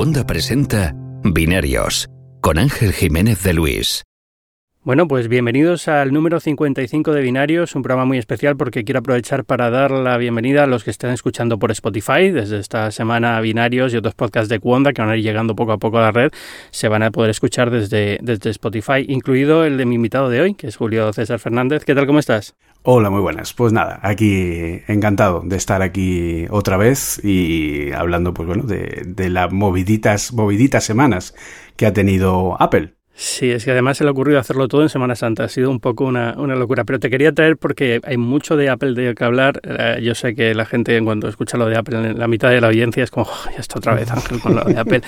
Wanda presenta Binarios con Ángel Jiménez de Luis. Bueno, pues bienvenidos al número 55 de Binarios, un programa muy especial porque quiero aprovechar para dar la bienvenida a los que estén escuchando por Spotify. Desde esta semana Binarios y otros podcasts de Wanda que van a ir llegando poco a poco a la red se van a poder escuchar desde, desde Spotify, incluido el de mi invitado de hoy, que es Julio César Fernández. ¿Qué tal, cómo estás? Hola, muy buenas. Pues nada, aquí encantado de estar aquí otra vez y hablando, pues bueno, de, de las moviditas, moviditas semanas que ha tenido Apple. Sí, es que además se le ha ocurrido hacerlo todo en Semana Santa. Ha sido un poco una, una locura. Pero te quería traer porque hay mucho de Apple de que hablar. Eh, yo sé que la gente cuando escucha lo de Apple, la mitad de la audiencia es como, oh, ya está otra vez Ángel con lo de Apple.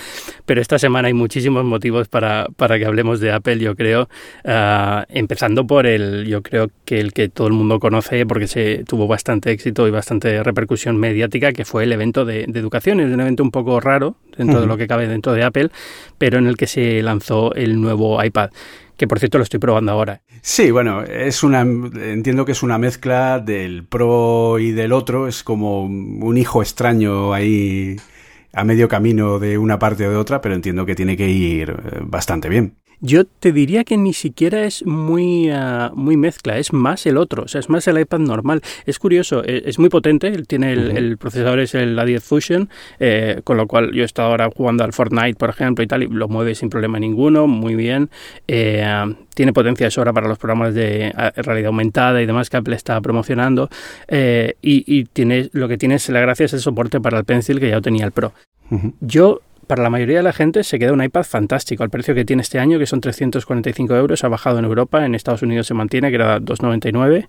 Pero esta semana hay muchísimos motivos para, para que hablemos de Apple, yo creo. Uh, empezando por el, yo creo que el que todo el mundo conoce porque se tuvo bastante éxito y bastante repercusión mediática, que fue el evento de, de educación. Es un evento un poco raro dentro uh -huh. de lo que cabe dentro de Apple, pero en el que se lanzó el nuevo iPad que por cierto lo estoy probando ahora. Sí, bueno, es una entiendo que es una mezcla del Pro y del otro, es como un hijo extraño ahí a medio camino de una parte o de otra, pero entiendo que tiene que ir bastante bien. Yo te diría que ni siquiera es muy, uh, muy mezcla, es más el otro, o sea, es más el iPad normal. Es curioso, es, es muy potente, tiene el, uh -huh. el, procesador es el A10 Fusion, eh, con lo cual yo he estado ahora jugando al Fortnite, por ejemplo, y tal, y lo mueve sin problema ninguno, muy bien. Eh, tiene potencia de sobra para los programas de realidad aumentada y demás que Apple está promocionando. Eh, y, y tiene, lo que tiene es la gracia es el soporte para el Pencil que ya tenía el Pro. Uh -huh. Yo para la mayoría de la gente se queda un iPad fantástico al precio que tiene este año, que son 345 euros. Ha bajado en Europa, en Estados Unidos se mantiene, que era 2,99.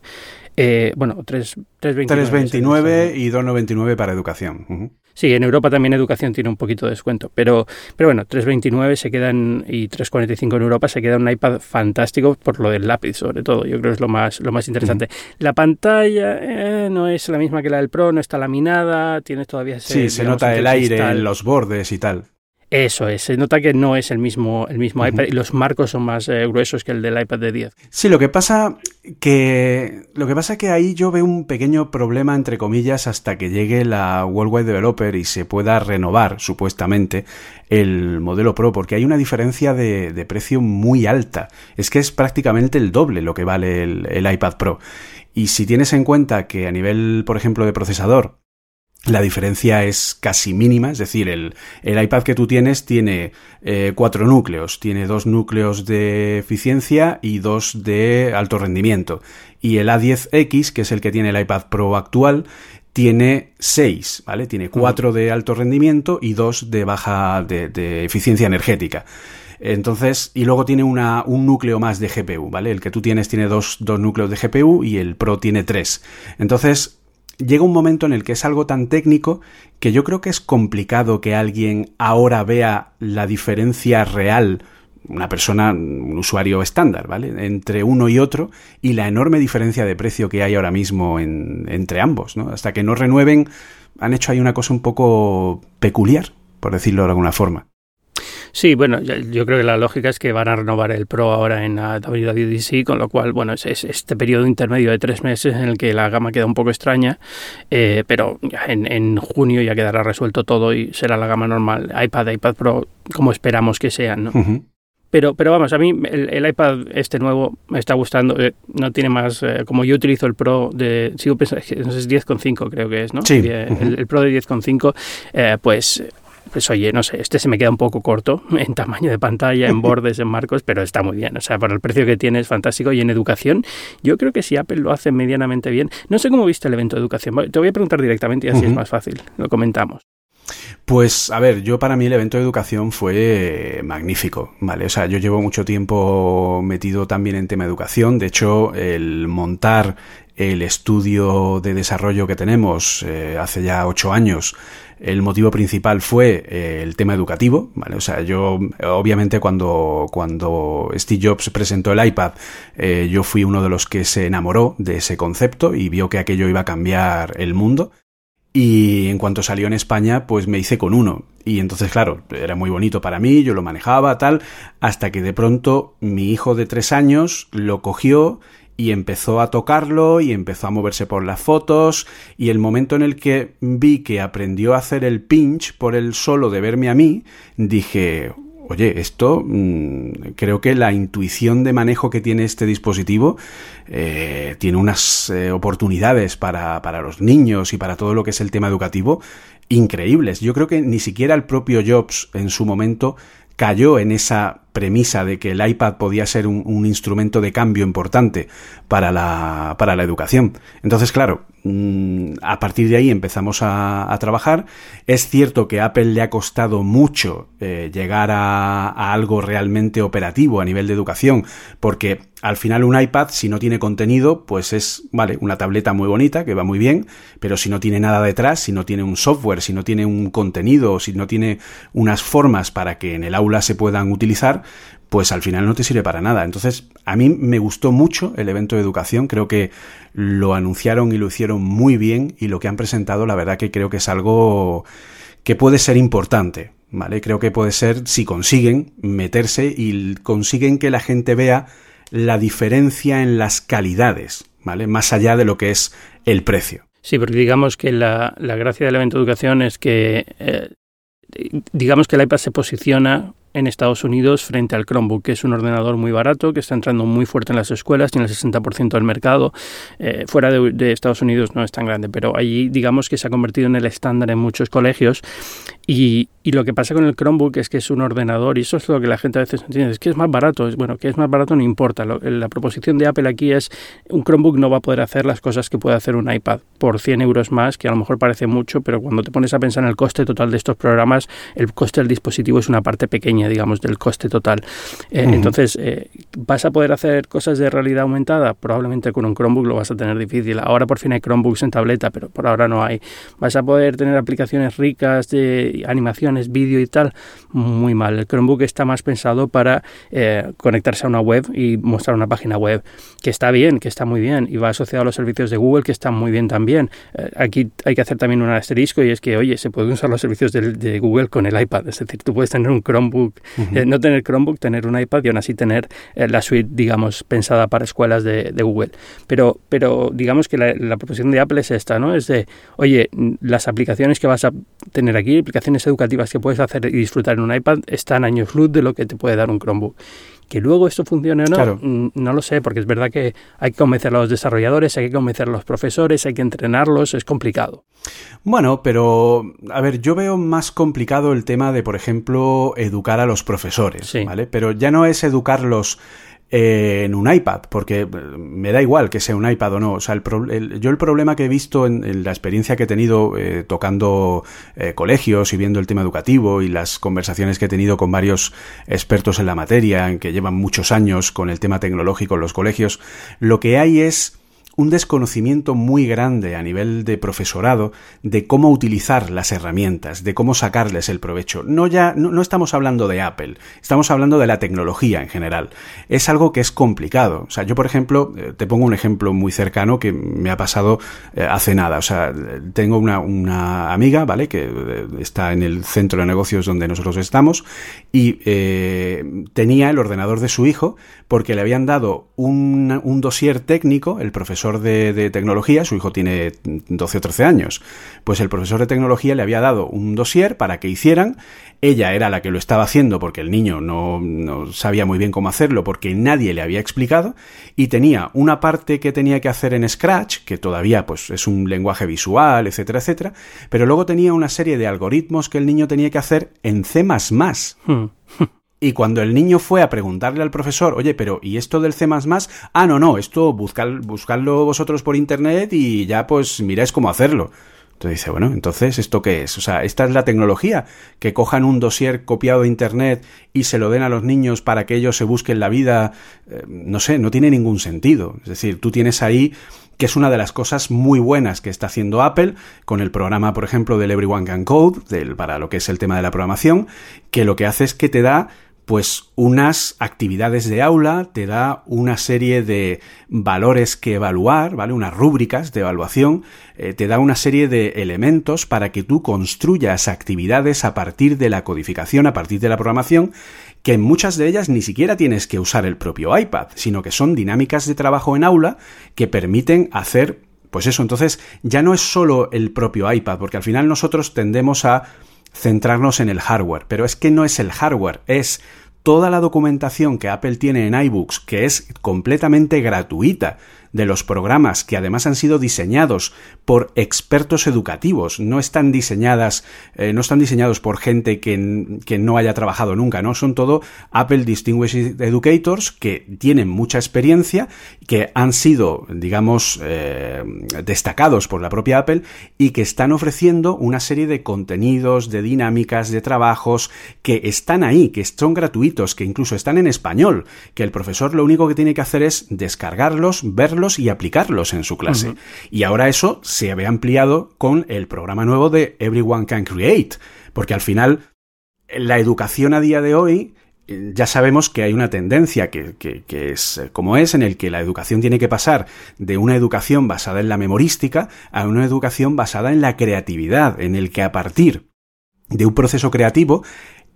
Eh, bueno, 3,29. 3,29 y 2,99 para educación. Uh -huh. Sí, en Europa también educación tiene un poquito de descuento, pero, pero bueno, 3,29 se quedan y 3,45 en Europa se queda un iPad fantástico por lo del lápiz, sobre todo. Yo creo que es lo más, lo más interesante. Uh -huh. La pantalla eh, no es la misma que la del Pro, no está laminada, tiene todavía ese, Sí, se nota el aire en los bordes y tal. Eso es, se nota que no es el mismo, el mismo uh -huh. iPad y los marcos son más eh, gruesos que el del iPad de 10. Sí, lo que pasa que lo que pasa que ahí yo veo un pequeño problema entre comillas hasta que llegue la Worldwide Developer y se pueda renovar supuestamente el modelo Pro porque hay una diferencia de, de precio muy alta. Es que es prácticamente el doble lo que vale el, el iPad Pro. Y si tienes en cuenta que a nivel, por ejemplo, de procesador la diferencia es casi mínima, es decir, el, el iPad que tú tienes tiene eh, cuatro núcleos, tiene dos núcleos de eficiencia y dos de alto rendimiento. Y el A10X, que es el que tiene el iPad Pro actual, tiene seis, ¿vale? Tiene cuatro de alto rendimiento y dos de baja de, de eficiencia energética. Entonces, y luego tiene una, un núcleo más de GPU, ¿vale? El que tú tienes tiene dos, dos núcleos de GPU y el Pro tiene tres. Entonces, llega un momento en el que es algo tan técnico que yo creo que es complicado que alguien ahora vea la diferencia real una persona, un usuario estándar, ¿vale? Entre uno y otro y la enorme diferencia de precio que hay ahora mismo en, entre ambos, ¿no? Hasta que no renueven, han hecho ahí una cosa un poco peculiar, por decirlo de alguna forma. Sí, bueno, yo creo que la lógica es que van a renovar el Pro ahora en la WWDC, con lo cual, bueno, es, es este periodo intermedio de tres meses en el que la gama queda un poco extraña, eh, pero en, en, junio ya quedará resuelto todo y será la gama normal, iPad, iPad Pro, como esperamos que sean, ¿no? Uh -huh. Pero, pero vamos, a mí el, el, iPad este nuevo me está gustando. Eh, no tiene más. Eh, como yo utilizo el Pro de. Sigo pensando, no sé, es 10,5 creo que es, ¿no? Sí. El Pro de 10,5, eh, pues pues oye, no sé, este se me queda un poco corto en tamaño de pantalla, en bordes, en marcos, pero está muy bien. O sea, por el precio que tiene es fantástico. Y en educación, yo creo que si Apple lo hace medianamente bien, no sé cómo viste el evento de educación. Te voy a preguntar directamente y así uh -huh. es más fácil. Lo comentamos. Pues a ver, yo para mí el evento de educación fue magnífico, ¿vale? O sea, yo llevo mucho tiempo metido también en tema de educación, de hecho, el montar el estudio de desarrollo que tenemos eh, hace ya ocho años, el motivo principal fue eh, el tema educativo, ¿vale? O sea, yo obviamente cuando, cuando Steve Jobs presentó el iPad, eh, yo fui uno de los que se enamoró de ese concepto y vio que aquello iba a cambiar el mundo. Y en cuanto salió en España, pues me hice con uno. Y entonces, claro, era muy bonito para mí, yo lo manejaba, tal, hasta que de pronto mi hijo de tres años lo cogió y empezó a tocarlo y empezó a moverse por las fotos y el momento en el que vi que aprendió a hacer el pinch por el solo de verme a mí, dije, oye, esto mm, creo que la intuición de manejo que tiene este dispositivo eh, tiene unas eh, oportunidades para, para los niños y para todo lo que es el tema educativo increíbles. Yo creo que ni siquiera el propio Jobs en su momento cayó en esa premisa de que el iPad podía ser un, instrumento de cambio importante para la, para la educación. Entonces, claro, mm, a partir de ahí empezamos a, trabajar. Es cierto que Apple le ha costado mucho eh, llegar a, a, algo realmente operativo a nivel de educación, porque al final un iPad, si no tiene contenido, pues es, vale, una tableta muy bonita, que va muy bien, pero si no tiene nada detrás, si no tiene un software, si no tiene un contenido, si no tiene unas formas para que en el aula se puedan utilizar, pues al final no te sirve para nada. Entonces, a mí me gustó mucho el evento de educación, creo que lo anunciaron y lo hicieron muy bien y lo que han presentado, la verdad que creo que es algo que puede ser importante, ¿vale? Creo que puede ser si consiguen meterse y consiguen que la gente vea la diferencia en las calidades, ¿vale? Más allá de lo que es el precio. Sí, porque digamos que la, gracia del evento de educación es que eh, digamos que el iPad se posiciona en Estados Unidos frente al Chromebook, que es un ordenador muy barato, que está entrando muy fuerte en las escuelas, tiene el 60% del mercado. Eh, fuera de, Estados Unidos no es tan grande, pero allí digamos que se ha convertido en el estándar en muchos colegios. Y, y, lo que pasa con el Chromebook es que es un ordenador, y eso es lo que la gente a veces entiende, es que es más barato. Bueno, que es más barato no importa. la proposición de Apple aquí es un Chromebook no va a poder hacer las cosas que puede hacer un iPad por 100 euros más, que a lo mejor parece mucho, pero cuando te pones a pensar en el coste total de estos programas, el coste del dispositivo es una parte pequeña digamos, del coste total. Eh, entonces, eh, ¿vas a poder hacer cosas de realidad aumentada? Probablemente con un Chromebook lo vas a tener difícil. Ahora por fin hay Chromebooks en tableta, pero por ahora no hay. ¿Vas a poder tener aplicaciones ricas de animaciones, vídeo y tal? Muy mal. El Chromebook está más pensado para eh, conectarse a una web y mostrar una página web, que está bien, que está muy bien, y va asociado a los servicios de Google, que están muy bien también. aquí hay que hacer también un asterisco y es que, oye, se pueden usar los servicios de, de Google con el iPad. Es decir, tú puedes tener un Chromebook eh, no tener Chromebook, tener un iPad y aún así tener eh, la suite, digamos, pensada para escuelas de, Google. Pero, pero digamos que la, la, proposición de Apple es esta, ¿no? Es de, oye, las aplicaciones que vas a tener aquí, aplicaciones educativas que puedes hacer y disfrutar en un iPad, están años luz de lo que te puede dar un Chromebook. Que luego esto funcione o no, no lo sé, porque es verdad que hay que convencer a los desarrolladores, hay que convencer a los profesores, hay que entrenarlos, es complicado. Bueno, pero a ver, yo veo más complicado el tema de, por ejemplo, educar a los profesores, ¿vale? Pero ya no es educarlos en un iPad, porque eh, me da igual que sea un iPad o no. O sea, el, yo el problema que he visto en, la experiencia que he tenido eh, tocando eh, colegios y viendo el tema educativo y las conversaciones que he tenido con varios expertos en la materia, en que llevan muchos años con el tema tecnológico en los colegios, lo que hay es un desconocimiento muy grande a nivel de profesorado de cómo utilizar las herramientas, de cómo sacarles el provecho. No ya no, estamos hablando de Apple, estamos hablando de la tecnología en general. Es algo que es complicado. O sea, yo por ejemplo, eh, te pongo un ejemplo muy cercano que me ha pasado eh, hace nada. O sea, tengo una, una amiga, ¿vale? Que eh, está en el centro de negocios donde nosotros estamos y tenía el ordenador de su hijo porque le habían dado un, un dossier técnico, el profesor de, tecnología, su hijo tiene 12 o 13 años, pues el profesor de tecnología le había dado un dossier para que hicieran, ella era la que lo estaba haciendo porque el niño no, no sabía muy bien cómo hacerlo porque nadie le había explicado, y tenía una parte que tenía que hacer en Scratch, que todavía pues es un lenguaje visual, etcétera, etcétera, pero luego tenía una serie de algoritmos que el niño tenía que hacer en C++. Y cuando el niño fue a preguntarle al profesor, oye, pero ¿y esto del C? Ah, no, no, esto buscadlo vosotros por internet y ya pues miráis cómo hacerlo. Entonces dice, bueno, entonces, ¿esto qué es? O sea, esta es la tecnología, que cojan un dossier copiado de Internet y se lo den a los niños para que ellos se busquen la vida, eh, no sé, no tiene ningún sentido. Es decir, tú tienes ahí que es una de las cosas muy buenas que está haciendo Apple con el programa, por ejemplo, del Everyone Can Code, del, para lo que es el tema de la programación, que lo que hace es que te da pues unas actividades de aula, te da una serie de valores que evaluar, ¿vale? Unas rúbricas de evaluación, eh, te da una serie de elementos para que tú construyas actividades a partir de la codificación, a partir de la programación, que en muchas de ellas ni siquiera tienes que usar el propio iPad, sino que son dinámicas de trabajo en aula que permiten hacer, pues eso, entonces ya no es solo el propio iPad, porque al final nosotros tendemos a centrarnos en el hardware, pero es que no es el hardware, es toda la documentación que Apple tiene en iBooks, que es completamente gratuita, de los programas que además han sido diseñados por expertos educativos, no están diseñadas, eh, no están diseñados por gente que, que, no haya trabajado nunca, ¿no? Son todo Apple Distinguished Educators que tienen mucha experiencia, que han sido, digamos, eh, destacados por la propia Apple y que están ofreciendo una serie de contenidos, de dinámicas, de trabajos que están ahí, que son gratuitos, que incluso están en español, que el profesor lo único que tiene que hacer es descargarlos, verlos, y aplicarlos en su clase. Y ahora eso se ve ampliado con el programa nuevo de Everyone Can Create, porque al final la educación a día de hoy eh, ya sabemos que hay una tendencia que, que, es eh, como es, en el que la educación tiene que pasar de una educación basada en la memorística a una educación basada en la creatividad, en el que a partir de un proceso creativo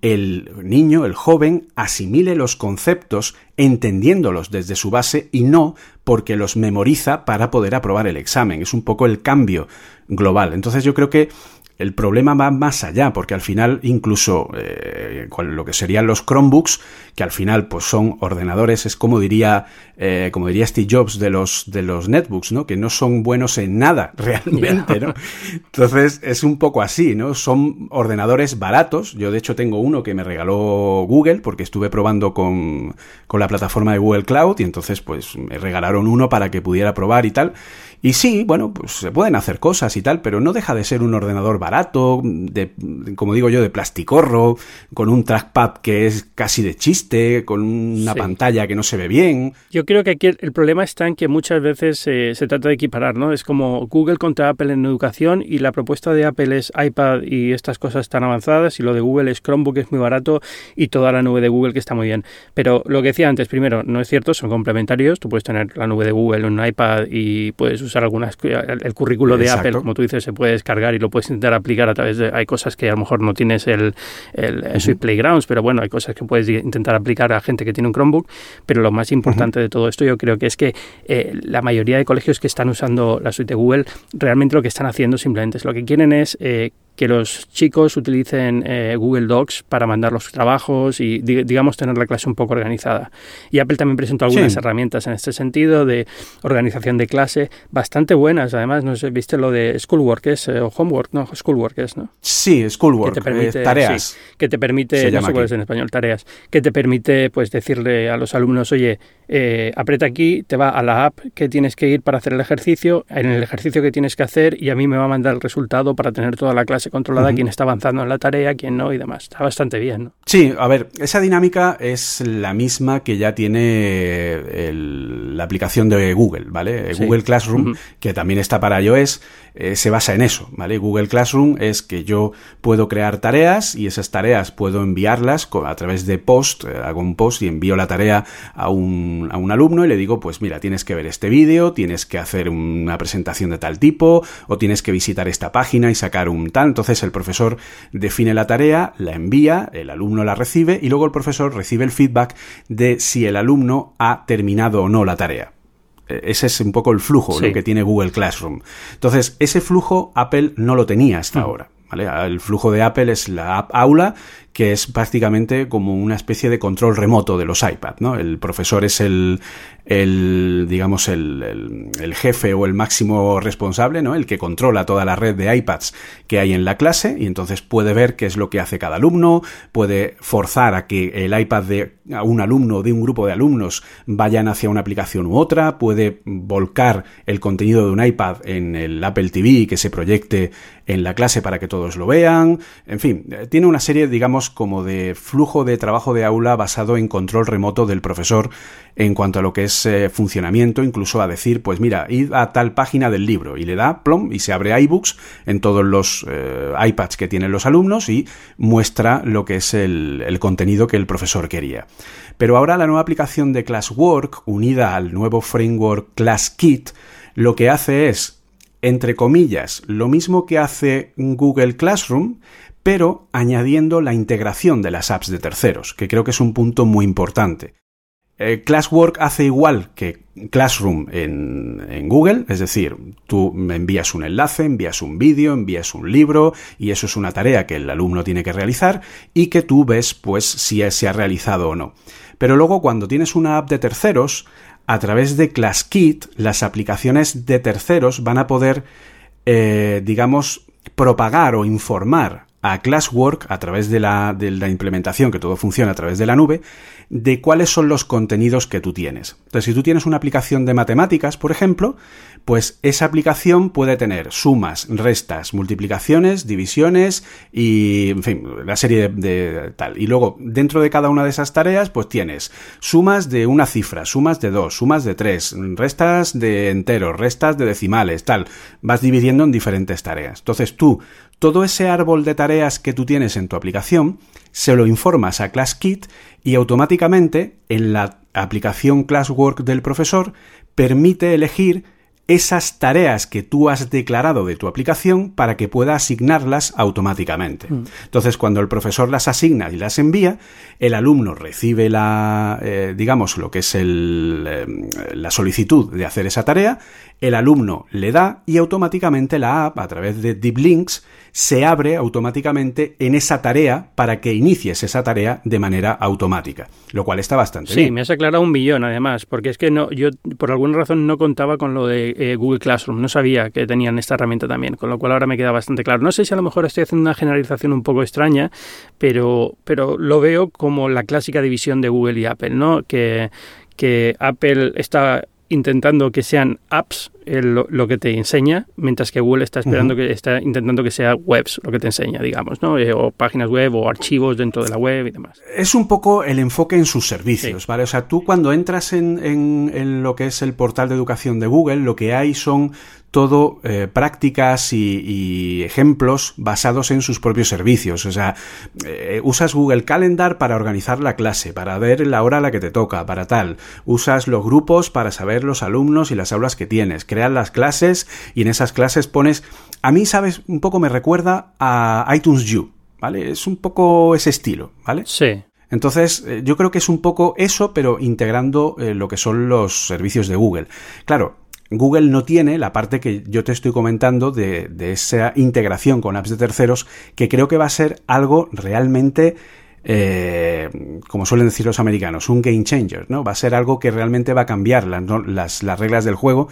el niño, el joven, asimile los conceptos entendiéndolos desde su base y no porque los memoriza para poder aprobar el examen. Es un poco el cambio global. Entonces yo creo que el problema va más allá, porque al final incluso eh, lo que serían los Chromebooks, que al final pues son ordenadores, es como diría, eh, como diría Steve Jobs de los, de los netbooks, ¿no? Que no son buenos en nada realmente, ¿no? Entonces es un poco así, ¿no? Son ordenadores baratos. Yo de hecho tengo uno que me regaló Google porque estuve probando con, con la plataforma de Google Cloud y entonces pues me regalaron uno para que pudiera probar y tal. Y sí, bueno, pues se pueden hacer cosas y tal, pero no deja de ser un ordenador barato, de, como digo yo, de plasticorro, con un trackpad que es casi de chiste, con una pantalla que no se ve bien. Yo creo que aquí el problema está en que muchas veces eh, se trata de equiparar, ¿no? Es como Google contra Apple en educación y la propuesta de Apple es iPad y estas cosas tan avanzadas y lo de Google es Chromebook es muy barato y toda la nube de Google que está muy bien. Pero lo que decía antes, primero, no es cierto, son complementarios. Tú puedes tener la nube de Google en un iPad y puedes usar algunas el, currículo de Apple, como tú dices, se puede descargar y lo puedes intentar aplicar a través de hay cosas que a lo mejor no tienes el, el, Sweet Playgrounds, pero bueno, hay cosas que puedes intentar aplicar a gente que tiene un Chromebook, pero lo más importante de todo esto yo creo que es que eh, la mayoría de colegios que están usando la suite de Google realmente lo que están haciendo simplemente es lo que quieren es eh, que los chicos utilicen eh, Google Docs para mandar los trabajos y, digamos, tener la clase un poco organizada. Y Apple también presentó algunas herramientas en este sentido de organización de clase bastante buenas. Además, no sé, viste lo de Schoolwork es, eh, o Homework, no, Schoolwork es, ¿no? Sí, Schoolwork, que te permite, tareas. que te permite, no sé cuál es en español, tareas, que te permite, pues, decirle a los alumnos, oye, eh, aprieta aquí, te va a la app que tienes que ir para hacer el ejercicio, en el ejercicio que tienes que hacer y a mí me va a mandar el resultado para tener toda la clase controlada, quién está avanzando en la tarea, quién no y demás. Está bastante bien. ¿no? Sí, a ver, esa dinámica es la misma que ya tiene la aplicación de Google, ¿vale? Google Classroom, que también está para iOS, eh, se basa en eso, ¿vale? Google Classroom es que yo puedo crear tareas y esas tareas puedo enviarlas a través de post, eh, hago un post y envío la tarea a un, a un alumno y le digo, pues mira, tienes que ver este vídeo, tienes que hacer una presentación de tal tipo o tienes que visitar esta página y sacar un tal. Entonces el profesor define la tarea, la envía, el alumno la recibe y luego el profesor recibe el feedback de si el alumno ha terminado o no la tarea. E, ese es un poco el flujo, lo que tiene Google Classroom. Entonces, ese flujo Apple no lo tenía hasta mm. ahora. ¿Vale? El flujo de Apple es la app aula que es prácticamente como una especie de control remoto de los iPad, ¿no? El profesor es el, el digamos, el, el, jefe o el máximo responsable, ¿no? El que controla toda la red de iPads que hay en la clase y entonces puede ver qué es lo que hace cada alumno, puede forzar a que el iPad de un alumno o de un grupo de alumnos vayan hacia una aplicación u otra, puede volcar el contenido de un iPad en el Apple TV que se proyecte en la clase para que todos lo vean, en fin, tiene una serie, digamos, como de flujo de trabajo de aula basado en control remoto del profesor en cuanto a lo que es eh, funcionamiento, incluso a decir, pues mira, id a tal página del libro y le da plom y se abre iBooks en todos los eh, iPads que tienen los alumnos y muestra lo que es el, el contenido que el profesor quería. Pero ahora la nueva aplicación de Classwork, unida al nuevo framework ClassKit, lo que hace es, entre comillas, lo mismo que hace Google Classroom, pero añadiendo la integración de las apps de terceros, que creo que es un punto muy importante. Eh, Classwork hace igual que Classroom en, Google, es decir, tú envías un enlace, envías un vídeo, envías un libro y eso es una tarea que el alumno tiene que realizar y que tú ves pues si se ha realizado o no. Pero luego cuando tienes una app de terceros, a través de ClassKit, las aplicaciones de terceros van a poder, eh, digamos, propagar o informar a Classwork a través de la, de la, implementación, que todo funciona a través de la nube, de cuáles son los contenidos que tú tienes. Entonces, si tú tienes una aplicación de matemáticas, por ejemplo, pues esa aplicación puede tener sumas, restas, multiplicaciones, divisiones y, en fin, la serie de, tal. Y luego, dentro de cada una de esas tareas, pues tienes sumas de una cifra, sumas de dos, sumas de tres, restas de enteros, restas de decimales, tal. Vas dividiendo en diferentes tareas. Entonces tú todo ese árbol de tareas que tú tienes en tu aplicación, se lo informas a ClassKit y automáticamente en la aplicación Classwork del profesor permite elegir esas tareas que tú has declarado de tu aplicación para que pueda asignarlas automáticamente. Mm. Entonces, cuando el profesor las asigna y las envía, el alumno recibe la, eh, digamos, lo que es el, eh, la solicitud de hacer esa tarea, el alumno le da y automáticamente la app, a través de Deep Links, se abre automáticamente en esa tarea para que inicies esa tarea de manera automática, lo cual está bastante bien. Sí, me has aclarado un millón además, porque es que no, yo por alguna razón no contaba con lo de eh, Google Classroom, no sabía que tenían esta herramienta también, con lo cual ahora me queda bastante claro. No sé si a lo mejor estoy haciendo una generalización un poco extraña, pero, pero lo veo como la clásica división de Google y Apple, ¿no? Que, que Apple está intentando que sean apps lo, que te enseña, mientras que Google está esperando que está intentando que sea webs lo que te enseña, digamos, ¿no? Eh, o páginas web o archivos dentro de la web y demás. Es un poco el enfoque en sus servicios, ¿vale? O sea, tú cuando entras en, en, lo que es el portal de educación de Google, lo que hay son todo eh, prácticas y, ejemplos basados en sus propios servicios. O sea, eh, usas Google Calendar para organizar la clase, para ver la hora a la que te toca, para tal. Usas los grupos para saber los alumnos y las aulas que tienes creas las clases y en esas clases pones... A mí, ¿sabes? Un poco me recuerda a iTunes U, ¿vale? Es un poco ese estilo, ¿vale? Sí. Entonces, eh, yo creo que es un poco eso, pero integrando eh, lo que son los servicios de Google. Claro, Google no tiene la parte que yo te estoy comentando de, esa integración con apps de terceros, que creo que va a ser algo realmente eh, como suelen decir los americanos, un game changer, ¿no? Va a ser algo que realmente va a cambiar las, las, reglas del juego,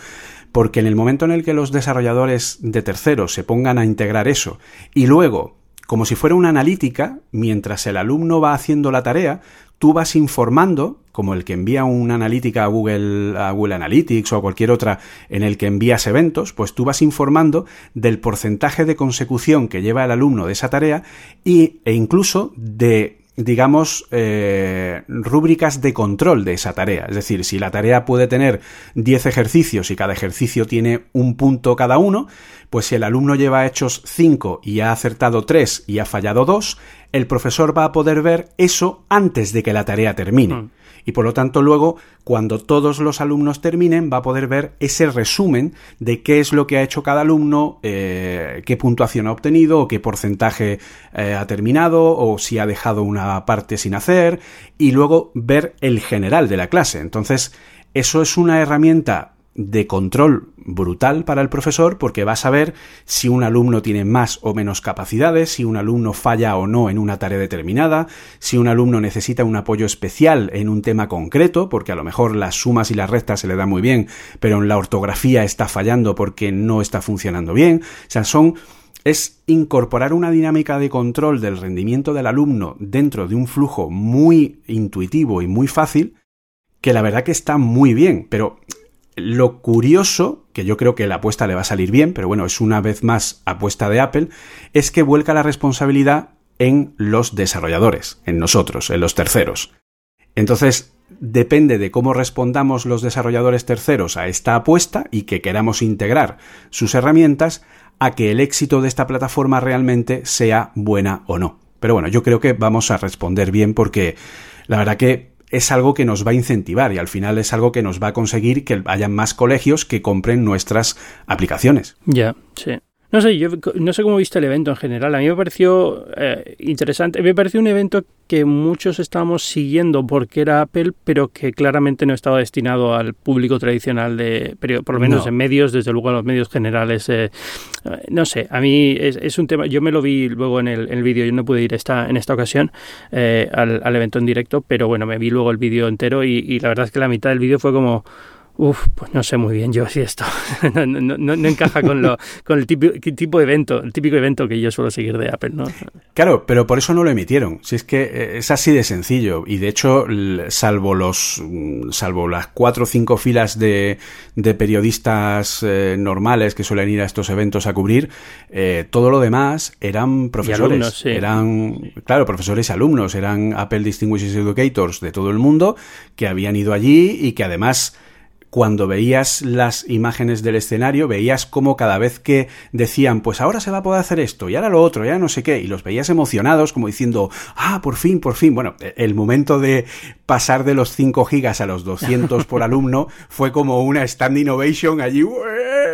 porque en el momento en el que los desarrolladores de terceros se pongan a integrar eso y luego, como si fuera una analítica, mientras el alumno va haciendo la tarea, tú vas informando, como el que envía una analítica a Google, a Google Analytics o a cualquier otra en el que envías eventos, pues tú vas informando del porcentaje de consecución que lleva el alumno de esa tarea y, e incluso de digamos, eh, rúbricas de control de esa tarea. Es decir, si la tarea puede tener 10 ejercicios y cada ejercicio tiene un punto cada uno, pues si el alumno lleva hechos 5 y ha acertado 3 y ha fallado 2, el profesor va a poder ver eso antes de que la tarea termine. Mm y por lo tanto luego cuando todos los alumnos terminen va a poder ver ese resumen de qué es lo que ha hecho cada alumno, eh, qué puntuación ha obtenido o qué porcentaje eh, ha terminado o si ha dejado una parte sin hacer y luego ver el general de la clase. Entonces eso es una herramienta de control brutal para el profesor porque va a saber si un alumno tiene más o menos capacidades, si un alumno falla o no en una tarea determinada, si un alumno necesita un apoyo especial en un tema concreto, porque a lo mejor las sumas y las rectas se le dan muy bien, pero en la ortografía está fallando porque no está funcionando bien. O sea, son es incorporar una dinámica de control del rendimiento del alumno dentro de un flujo muy intuitivo y muy fácil, que la verdad que está muy bien, pero lo curioso, que yo creo que la apuesta le va a salir bien, pero bueno, es una vez más apuesta de Apple, es que vuelca la responsabilidad en los desarrolladores, en nosotros, en los terceros. Entonces, depende de cómo respondamos los desarrolladores terceros a esta apuesta y que queramos integrar sus herramientas a que el éxito de esta plataforma realmente sea buena o no. Pero bueno, yo creo que vamos a responder bien porque la verdad que es algo que nos va a incentivar y al final es algo que nos va a conseguir que haya más colegios que compren nuestras aplicaciones. Ya, sí. No sé, yo no sé cómo viste el evento en general. A mí me pareció eh, interesante. Me pareció un evento que muchos estábamos siguiendo porque era Apple, pero que claramente no estaba destinado al público tradicional de, por lo menos en medios, desde luego a los medios generales. Eh, no sé, a mí es, un tema. Yo me lo vi luego en el, vídeo. Yo no pude ir esta, en esta ocasión eh, al, evento en directo, pero bueno, me vi luego el vídeo entero y la verdad es que la mitad del vídeo fue como Uf, pues no sé muy bien yo si esto no, no, no, encaja con, lo, con el tipo, tipo de evento, el típico evento que yo suelo seguir de Apple, ¿no? Claro, pero por eso no lo emitieron. Si es que eh, es así de sencillo. Y de hecho, salvo los, mm, salvo las cuatro o cinco filas de, de periodistas eh, normales que suelen ir a estos eventos a cubrir, eh, todo lo demás eran profesores. Eran, claro, profesores y alumnos. Eran Apple Distinguished Educators de todo el mundo que habían ido allí y que además cuando veías las imágenes del escenario, veías como cada vez que decían, pues ahora se va a poder hacer esto, y ahora lo otro, ya no sé qué, y los veías emocionados, como diciendo, ah, por fin, por fin. Bueno, e-, el momento de pasar de los 5 gigas a los 200 por alumno fue como una stand innovation allí,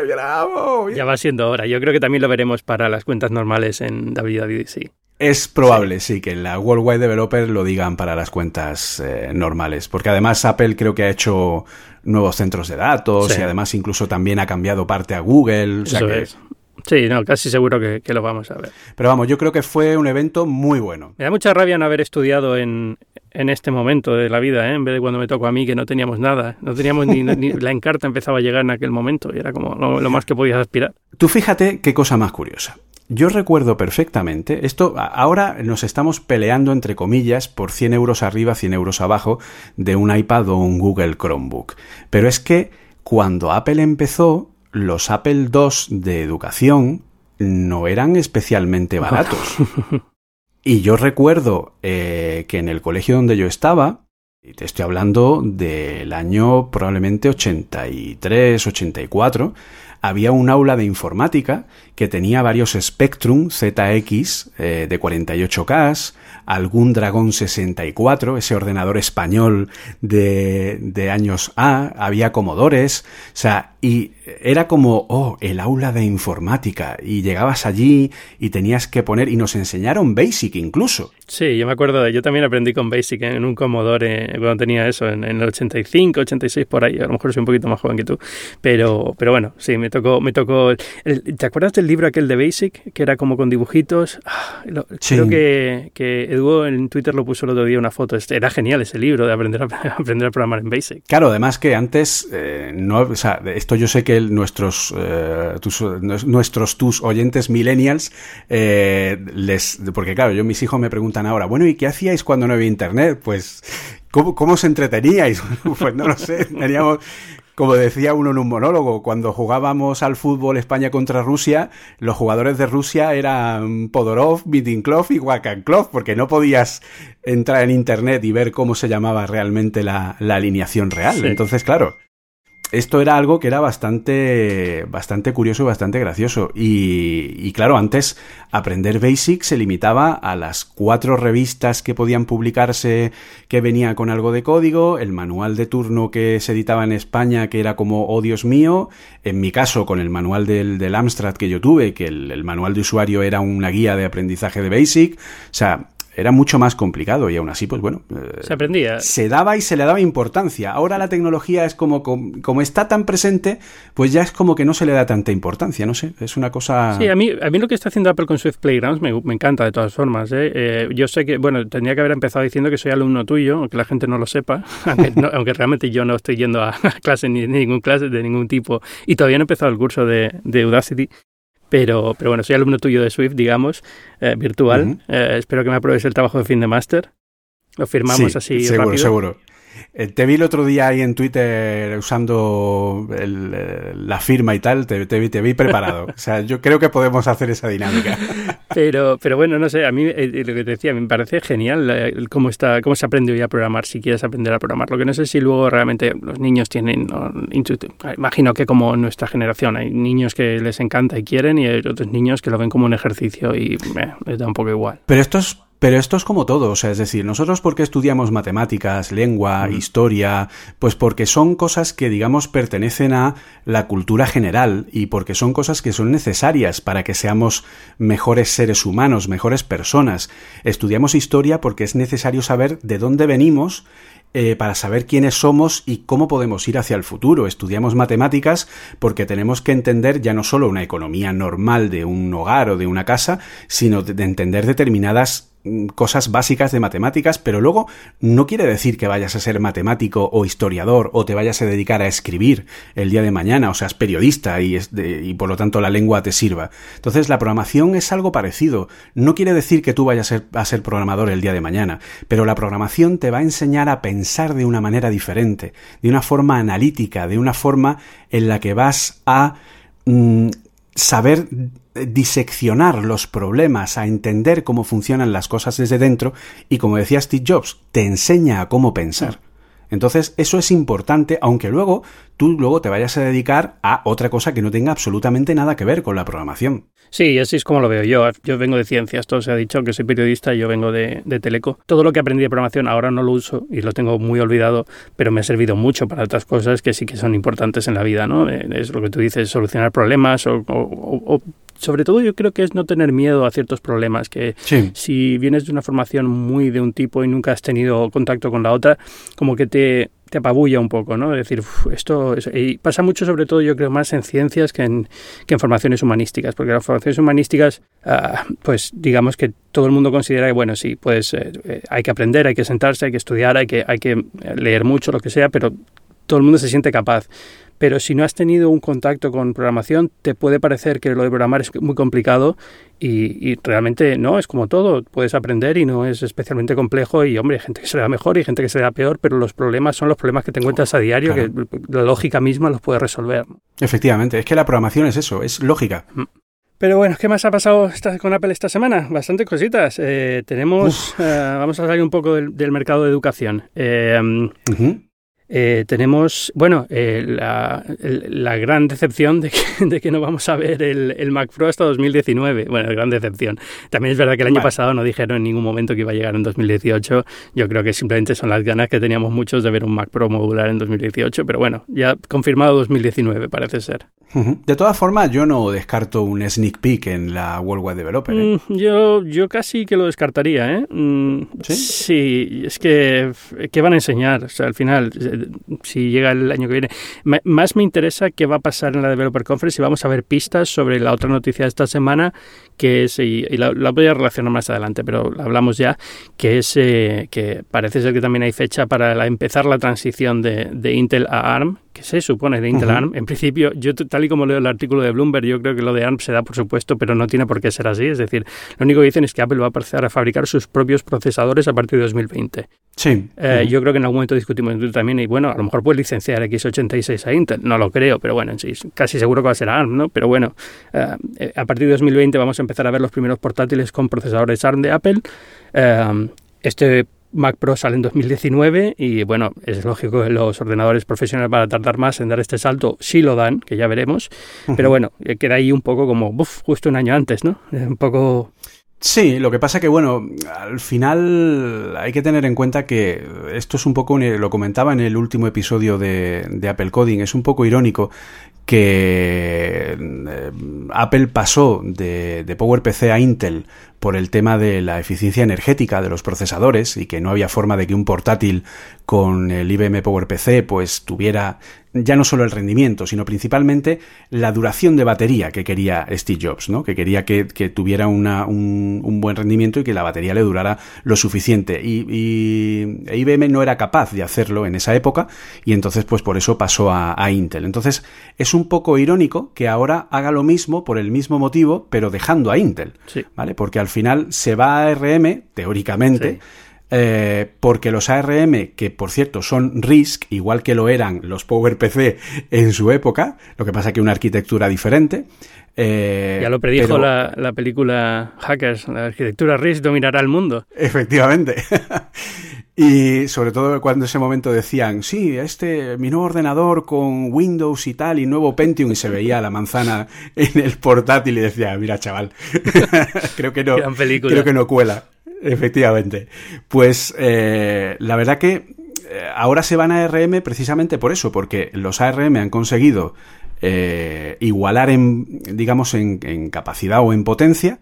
¡Bravo! Ya va siendo hora. Yo creo que también lo veremos para las cuentas normales en WWDC. Es probable, sí. que en la Worldwide Developer lo digan para las cuentas eh, normales, porque además Apple creo que ha hecho nuevos centros de datos y además incluso también ha cambiado parte a Google. Sí, no, casi seguro que, lo vamos a ver. Pero vamos, yo creo que fue un evento muy bueno. Me da mucha rabia no haber estudiado en, este momento de la vida, ¿eh? en vez de cuando me tocó a mí, que no teníamos nada. No teníamos ni, la encarta empezaba a llegar en aquel momento y era como lo más que podías aspirar. Tú fíjate qué cosa más curiosa. Yo recuerdo perfectamente, esto ahora nos estamos peleando entre comillas por 100 euros arriba, 100 euros abajo de un iPad o un Google Chromebook. Pero es que cuando Apple empezó, los Apple II de educación no eran especialmente baratos. y yo recuerdo eh, que en el colegio donde yo estaba, y te estoy hablando del año probablemente 83, 84, había un aula de informática que tenía varios Spectrum ZX eh, de 48K, algún Dragón 64, ese ordenador español de, de años A, había Comodores, o sea, y era como, oh, el aula de informática. Y llegabas allí y tenías que poner, y nos enseñaron Basic incluso. Sí, yo me acuerdo, de, yo también aprendí con Basic en un Commodore cuando tenía eso, en, el 85, 86 por ahí. A lo mejor soy un poquito más joven que tú. Pero, pero bueno, sí, me tocó, me tocó. ¿Te acuerdas del libro aquel de Basic? Que era como con dibujitos. Ah, creo que, que Edu en Twitter lo puso el otro día una foto. Este, era genial ese libro de aprender a, aprender a programar en Basic. Claro, además que antes, eh, no, o sea, esto yo sé que nuestros, eh, tus, nuestros, tus oyentes millennials, eh, les, porque claro, yo mis hijos me preguntan ahora, bueno, ¿y qué hacíais cuando no había internet? Pues, ¿cómo, cómo os entreteníais? pues no lo sé, teníamos, como decía uno en un monólogo, cuando jugábamos al fútbol España contra Rusia, los jugadores de Rusia eran Podorov, Mitinklov y Wakanklov, porque no podías entrar en internet y ver cómo se llamaba realmente la, alineación real. Entonces, claro, esto era algo que era bastante, bastante curioso y bastante gracioso. Y, claro, antes aprender Basic se limitaba a las cuatro revistas que podían publicarse que venía con algo de código, el manual de turno que se editaba en España que era como, oh Dios mío, en mi caso con el manual del, del Amstrad que yo tuve, que el, el manual de usuario era una guía de aprendizaje de Basic. O sea, era mucho más complicado y aún así, pues bueno. Eh, se aprendía. Se daba y se le daba importancia. Ahora la tecnología es como, como, está tan presente, pues ya es como que no se le da tanta importancia, no sé, es una cosa... Sí, a mí, a mí lo que está haciendo Apple con Swift Playgrounds me, me encanta de todas formas. ¿eh? Eh, yo sé que, bueno, tendría que haber empezado diciendo que soy alumno tuyo, aunque la gente no lo sepa, aunque, realmente yo no estoy yendo a clase ni, ningún clase de ningún tipo y todavía no he empezado el curso de, de Udacity. Pero, pero bueno, soy alumno tuyo de Swift, digamos, eh, virtual. Eh, espero que me apruebes el trabajo de fin de máster. Lo firmamos así seguro, rápido. Seguro, te vi el otro día ahí en Twitter usando eh, la firma y tal, te, vi, te vi preparado. O sea, yo creo que podemos hacer esa dinámica. Pero, pero bueno, no sé, a mí eh, lo que te decía, me parece genial cómo, está, cómo se aprende hoy a programar, si quieres aprender a programar. Lo que no sé si luego realmente los niños tienen, imagino que como nuestra generación, hay niños que les encanta y quieren y hay otros niños que lo ven como un ejercicio y les da un poco igual. Pero esto es pero esto es como todo, o sea, es decir, nosotros porque estudiamos matemáticas, lengua, historia, pues porque son cosas que, digamos, pertenecen a la cultura general y porque son cosas que son necesarias para que seamos mejores seres humanos, mejores personas. Estudiamos historia porque es necesario saber de dónde venimos eh, para saber quiénes somos y cómo podemos ir hacia el futuro. Estudiamos matemáticas porque tenemos que entender ya no solo una economía normal de un hogar o de una casa, sino de entender determinadas cosas básicas de matemáticas, pero luego no quiere decir que vayas a ser matemático o historiador o te vayas a dedicar a escribir el día de mañana o seas periodista y, y por lo tanto la lengua te sirva. Entonces la programación es algo parecido. No quiere decir que tú vayas a ser, a ser programador el día de mañana, pero la programación te va a enseñar a pensar de una manera diferente, de una forma analítica, de una forma en la que vas a mm, saber diseccionar los problemas, a entender cómo funcionan las cosas desde dentro y como decía Steve Jobs, te enseña a cómo pensar. Entonces, eso es importante, aunque luego tú luego te vayas a dedicar a otra cosa que no tenga absolutamente nada que ver con la programación. Sí, así es como lo veo yo. Yo vengo de ciencias, todo se ha dicho que soy periodista, yo vengo de, de, Teleco. Todo lo que aprendí de programación ahora no lo uso y lo tengo muy olvidado, pero me ha servido mucho para otras cosas que sí que son importantes en la vida, ¿no? Eh, es lo que tú dices, solucionar problemas o, o sobre todo yo creo que es no tener miedo a ciertos problemas, que si vienes de una formación muy de un tipo y nunca has tenido contacto con la otra, como que te, te apabulla un poco, ¿no? Es decir, esto y pasa mucho sobre todo yo creo más en ciencias que en, que en formaciones humanísticas, porque las formaciones humanísticas, ah, pues digamos que todo el mundo considera que, bueno, sí, pues eh, eh, hay que aprender, hay que sentarse, hay que estudiar, hay que, hay que leer mucho, lo que sea, pero todo el mundo se siente capaz pero si no has tenido un contacto con programación, te puede parecer que lo de programar es muy complicado y, realmente no, es como todo, puedes aprender y no es especialmente complejo y hombre, hay gente que se le da mejor y gente que se le da peor, pero los problemas son los problemas que te encuentras a diario, que la lógica misma los puede resolver. Efectivamente, es que la programación es eso, es lógica. Mm. Pero bueno, ¿qué más ha pasado con Apple esta semana? Bastante cositas. Eh, tenemos, eh, vamos a salir un poco del, mercado de educación. Eh, eh, tenemos, bueno, eh, la, la, gran decepción de que, de que, no vamos a ver el, el, Mac Pro hasta 2019. Bueno, gran decepción. También es verdad que el año pasado no dijeron en ningún momento que iba a llegar en 2018. Yo creo que simplemente son las ganas que teníamos muchos de ver un Mac Pro modular en 2018. Pero bueno, ya confirmado 2019 parece ser. De todas formas, yo no descarto un sneak peek en la World Wide Developer. ¿eh? Mm, yo, yo casi que lo descartaría. ¿eh? Mm, ¿Sí? ¿Sí? es que ¿qué van a enseñar? O sea, al final si llega el año que viene. más me interesa qué va a pasar en la Developer Conference y vamos a ver pistas sobre la otra noticia de esta semana, que es, y, la, voy a relacionar más adelante, pero la hablamos ya, que es eh, que parece ser que también hay fecha para empezar la transición de, de Intel a ARM, que se supone de Intel ARM. En principio, yo tal y como leo el artículo de Bloomberg, yo creo que lo de ARM se da por supuesto, pero no tiene por qué ser así. Es decir, lo único que dicen es que Apple va a empezar a fabricar sus propios procesadores a partir de 2020. Sí. Eh, yo creo que en algún momento discutimos también, y bueno, a lo mejor puede licenciar x86 a Intel, no lo creo, pero bueno, sí, casi seguro que va a ser ARM, ¿no? Pero bueno, eh, eh, a partir de 2020 vamos a empezar a ver los primeros portátiles con procesadores ARM de Apple. este Mac Pro sale en 2019 y bueno, es lógico que los ordenadores profesionales van a tardar más en dar este salto, si lo dan, que ya veremos, pero bueno, queda ahí un poco como, justo un año antes, ¿no? Un poco... Sí, lo que pasa que, bueno, al final hay que tener en cuenta que esto es un poco, lo comentaba en el último episodio de, de Apple Coding, es un poco irónico que eh, Apple pasó de, de PowerPC a Intel por el tema de la eficiencia energética de los procesadores y que no había forma de que un portátil con el IBM PowerPC pues tuviera ya no solo el rendimiento, sino principalmente la duración de batería que quería Steve Jobs, ¿no? Que quería que, tuviera una, un, buen rendimiento y que la batería le durara lo suficiente. Y, y, IBM no era capaz de hacerlo en esa época y entonces pues por eso pasó a, Intel. Entonces es un poco irónico que ahora haga lo mismo por el mismo motivo, pero dejando a Intel, ¿vale? Porque al final se va a RM, teóricamente, eh, porque los ARM, que por cierto son RISC, igual que lo eran los PowerPC en su época, lo que pasa que una arquitectura diferente. Eh, ya lo predijo la, la, película Hackers, la arquitectura RISC dominará el mundo. Efectivamente. Y sobre todo cuando ese momento decían, sí, este, mi nuevo ordenador con Windows y tal, y nuevo Pentium, y se veía la manzana en el portátil y decía, mira chaval, creo que no, creo que no cuela. Efectivamente. Pues eh, la verdad que eh, ahora se van a ARM precisamente por eso, porque los ARM han conseguido eh, igualar en, digamos, en, en capacidad o en potencia,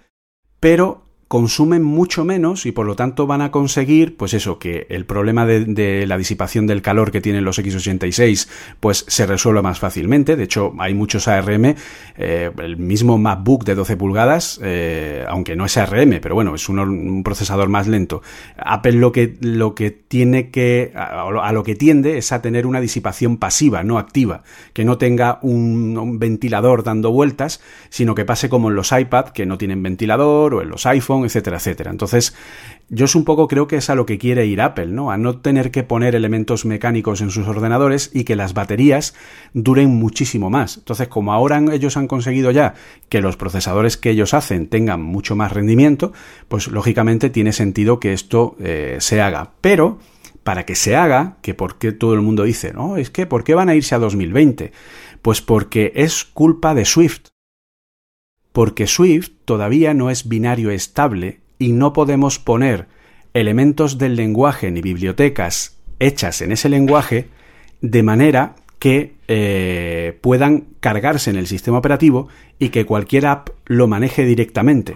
pero consumen mucho menos y por lo tanto van a conseguir, pues eso, que el problema de, la disipación del calor que tienen los X86, pues se resuelva más fácilmente. De hecho, hay muchos ARM, eh, el mismo MacBook de 12 pulgadas, eh, aunque no es ARM, pero bueno, es un, procesador más lento. Apple lo que, lo que tiene que, a, lo que tiende es a tener una disipación pasiva, no activa, que no tenga un, ventilador dando vueltas, sino que pase como en los iPad, que no tienen ventilador, o en los iPhone, etcétera, etcétera. Entonces, yo es un poco creo que es a lo que quiere ir Apple, ¿no? A no tener que poner elementos mecánicos en sus ordenadores y que las baterías duren muchísimo más. Entonces, como ahora ellos han conseguido ya que los procesadores que ellos hacen tengan mucho más rendimiento, pues lógicamente tiene sentido que esto eh, se haga. Pero para que se haga, que porque todo el mundo dice, no, es que ¿por qué van a irse a 2020? Pues porque es culpa de Swift porque Swift todavía no es binario estable y no podemos poner elementos del lenguaje ni bibliotecas hechas en ese lenguaje de manera que eh, puedan cargarse en el sistema operativo y que cualquier app lo maneje directamente.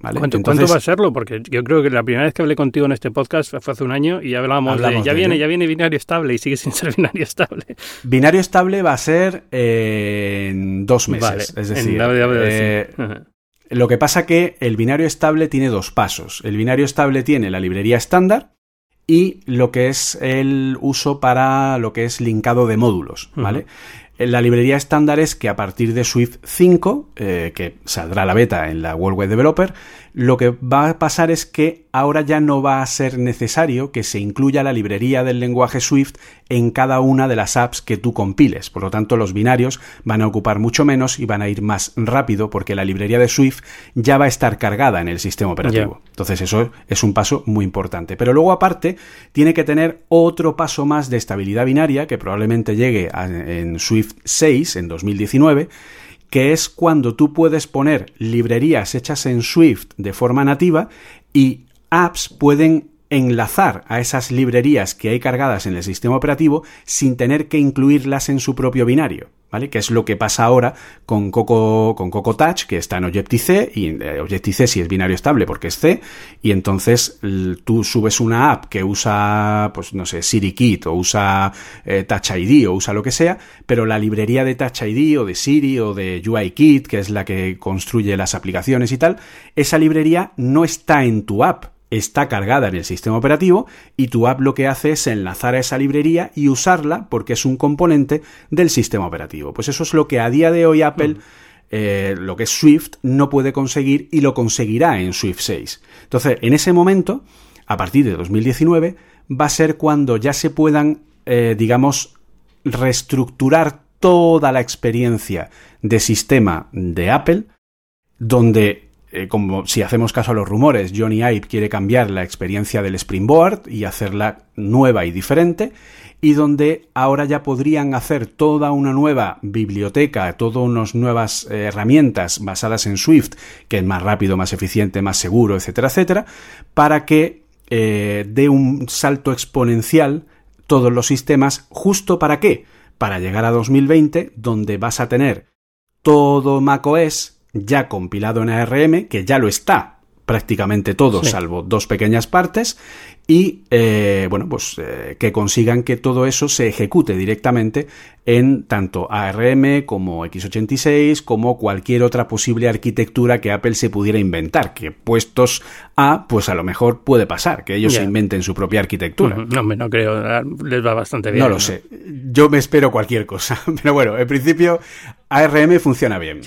¿Cuánto, va a serlo? Porque yo creo que la primera vez que hablé contigo en este podcast fue hace un año y hablábamos, de, ya viene, ya viene binario estable y sigue sin ser binario estable. Binario estable va a ser en dos meses. es decir, eh, lo que pasa que el binario estable tiene dos pasos. El binario estable tiene la librería estándar y lo que es el uso para lo que es linkado de módulos, ¿vale? La librería estándar es que a partir de Swift 5, eh, que saldrá la beta en la World Web Developer, lo que va a pasar es que ahora ya no va a ser necesario que se incluya la librería del lenguaje Swift en cada una de las apps que tú compiles. Por lo tanto, los binarios van a ocupar mucho menos y van a ir más rápido porque la librería de Swift ya va a estar cargada en el sistema operativo. Entonces, eso es un paso muy importante. Pero luego, aparte, tiene que tener otro paso más de estabilidad binaria que probablemente llegue en Swift 6 en 2019 que es cuando tú puedes poner librerías hechas en Swift de forma nativa y apps pueden enlazar a esas librerías que hay cargadas en el sistema operativo sin tener que incluirlas en su propio binario. ¿Vale? Que es lo que pasa ahora con Coco, con Coco Touch, que está en Objective-C, y eh, Objective-C sí es binario estable porque es C, y entonces tú subes una app que usa, pues no sé, SiriKit, o usa eh, Touch ID, o usa lo que sea, pero la librería de Touch ID, o de Siri, o de UIKit, que es la que construye las aplicaciones y tal, esa librería no está en tu app, está cargada en el sistema operativo y tu app lo que hace es enlazar a esa librería y usarla porque es un componente del sistema operativo. Pues eso es lo que a día de hoy Apple, mm. eh, lo que es Swift, no puede conseguir y lo conseguirá en Swift 6. Entonces, en ese momento, a partir de 2019, va a ser cuando ya se puedan, eh, digamos, reestructurar toda la experiencia de sistema de Apple, donde eh, como si hacemos caso a los rumores, Johnny Ive quiere cambiar la experiencia del Springboard y hacerla nueva y diferente, y donde ahora ya podrían hacer toda una nueva biblioteca, todas unas nuevas eh, herramientas basadas en Swift, que es más rápido, más eficiente, más seguro, etcétera, etcétera, para que eh, dé un salto exponencial todos los sistemas, justo para qué? Para llegar a 2020, donde vas a tener todo macOS ya compilado en ARM, que ya lo está prácticamente todo, salvo dos pequeñas partes, y eh, bueno, pues eh, que consigan que todo eso se ejecute directamente en tanto ARM como x86 como cualquier otra posible arquitectura que Apple se pudiera inventar, que puestos a, pues a lo mejor puede pasar, que ellos se inventen su propia arquitectura. No, no creo, les va bastante bien. No lo sé, yo me espero cualquier cosa, pero bueno, en principio ARM funciona bien.